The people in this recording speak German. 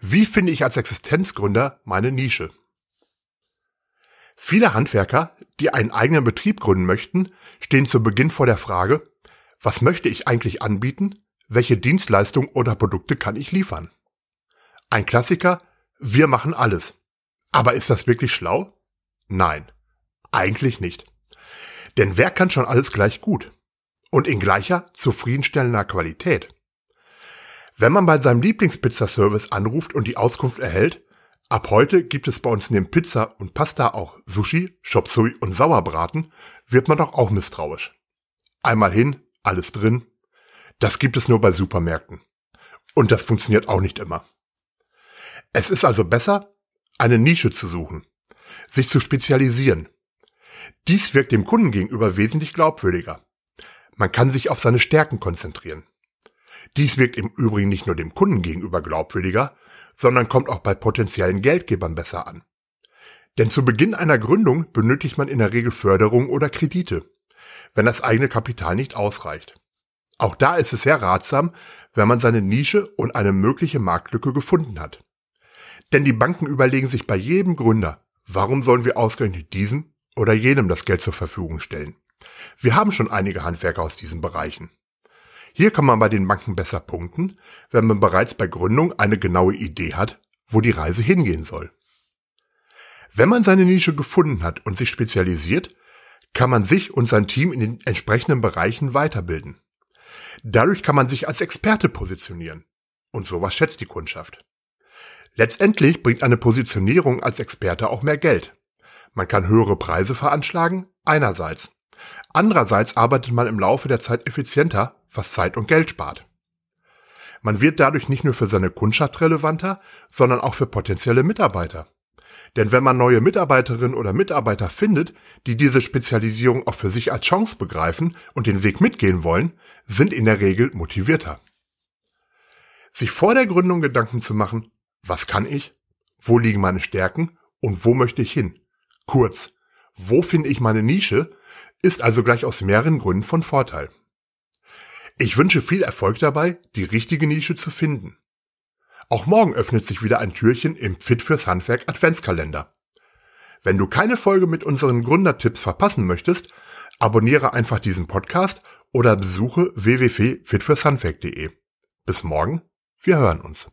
wie finde ich als Existenzgründer meine Nische? Viele Handwerker, die einen eigenen Betrieb gründen möchten, stehen zu Beginn vor der Frage, was möchte ich eigentlich anbieten? Welche Dienstleistungen oder Produkte kann ich liefern? Ein Klassiker, wir machen alles. Aber ist das wirklich schlau? Nein, eigentlich nicht. Denn wer kann schon alles gleich gut? Und in gleicher, zufriedenstellender Qualität? Wenn man bei seinem Lieblingspizzaservice anruft und die Auskunft erhält, ab heute gibt es bei uns neben Pizza und Pasta auch Sushi, Chop und Sauerbraten, wird man doch auch misstrauisch. Einmal hin, alles drin. Das gibt es nur bei Supermärkten. Und das funktioniert auch nicht immer. Es ist also besser, eine Nische zu suchen, sich zu spezialisieren, dies wirkt dem Kunden gegenüber wesentlich glaubwürdiger. Man kann sich auf seine Stärken konzentrieren. Dies wirkt im Übrigen nicht nur dem Kunden gegenüber glaubwürdiger, sondern kommt auch bei potenziellen Geldgebern besser an. Denn zu Beginn einer Gründung benötigt man in der Regel Förderung oder Kredite, wenn das eigene Kapital nicht ausreicht. Auch da ist es sehr ratsam, wenn man seine Nische und eine mögliche Marktlücke gefunden hat. Denn die Banken überlegen sich bei jedem Gründer, warum sollen wir ausgerechnet diesen oder jenem das Geld zur Verfügung stellen. Wir haben schon einige Handwerker aus diesen Bereichen. Hier kann man bei den Banken besser punkten, wenn man bereits bei Gründung eine genaue Idee hat, wo die Reise hingehen soll. Wenn man seine Nische gefunden hat und sich spezialisiert, kann man sich und sein Team in den entsprechenden Bereichen weiterbilden. Dadurch kann man sich als Experte positionieren. Und sowas schätzt die Kundschaft. Letztendlich bringt eine Positionierung als Experte auch mehr Geld. Man kann höhere Preise veranschlagen, einerseits. Andererseits arbeitet man im Laufe der Zeit effizienter, was Zeit und Geld spart. Man wird dadurch nicht nur für seine Kundschaft relevanter, sondern auch für potenzielle Mitarbeiter. Denn wenn man neue Mitarbeiterinnen oder Mitarbeiter findet, die diese Spezialisierung auch für sich als Chance begreifen und den Weg mitgehen wollen, sind in der Regel motivierter. Sich vor der Gründung Gedanken zu machen, was kann ich, wo liegen meine Stärken und wo möchte ich hin, Kurz, wo finde ich meine Nische, ist also gleich aus mehreren Gründen von Vorteil. Ich wünsche viel Erfolg dabei, die richtige Nische zu finden. Auch morgen öffnet sich wieder ein Türchen im Fit fürs Handwerk Adventskalender. Wenn du keine Folge mit unseren Gründertipps verpassen möchtest, abonniere einfach diesen Podcast oder besuche www.fitfürshandwerk.de. Bis morgen, wir hören uns.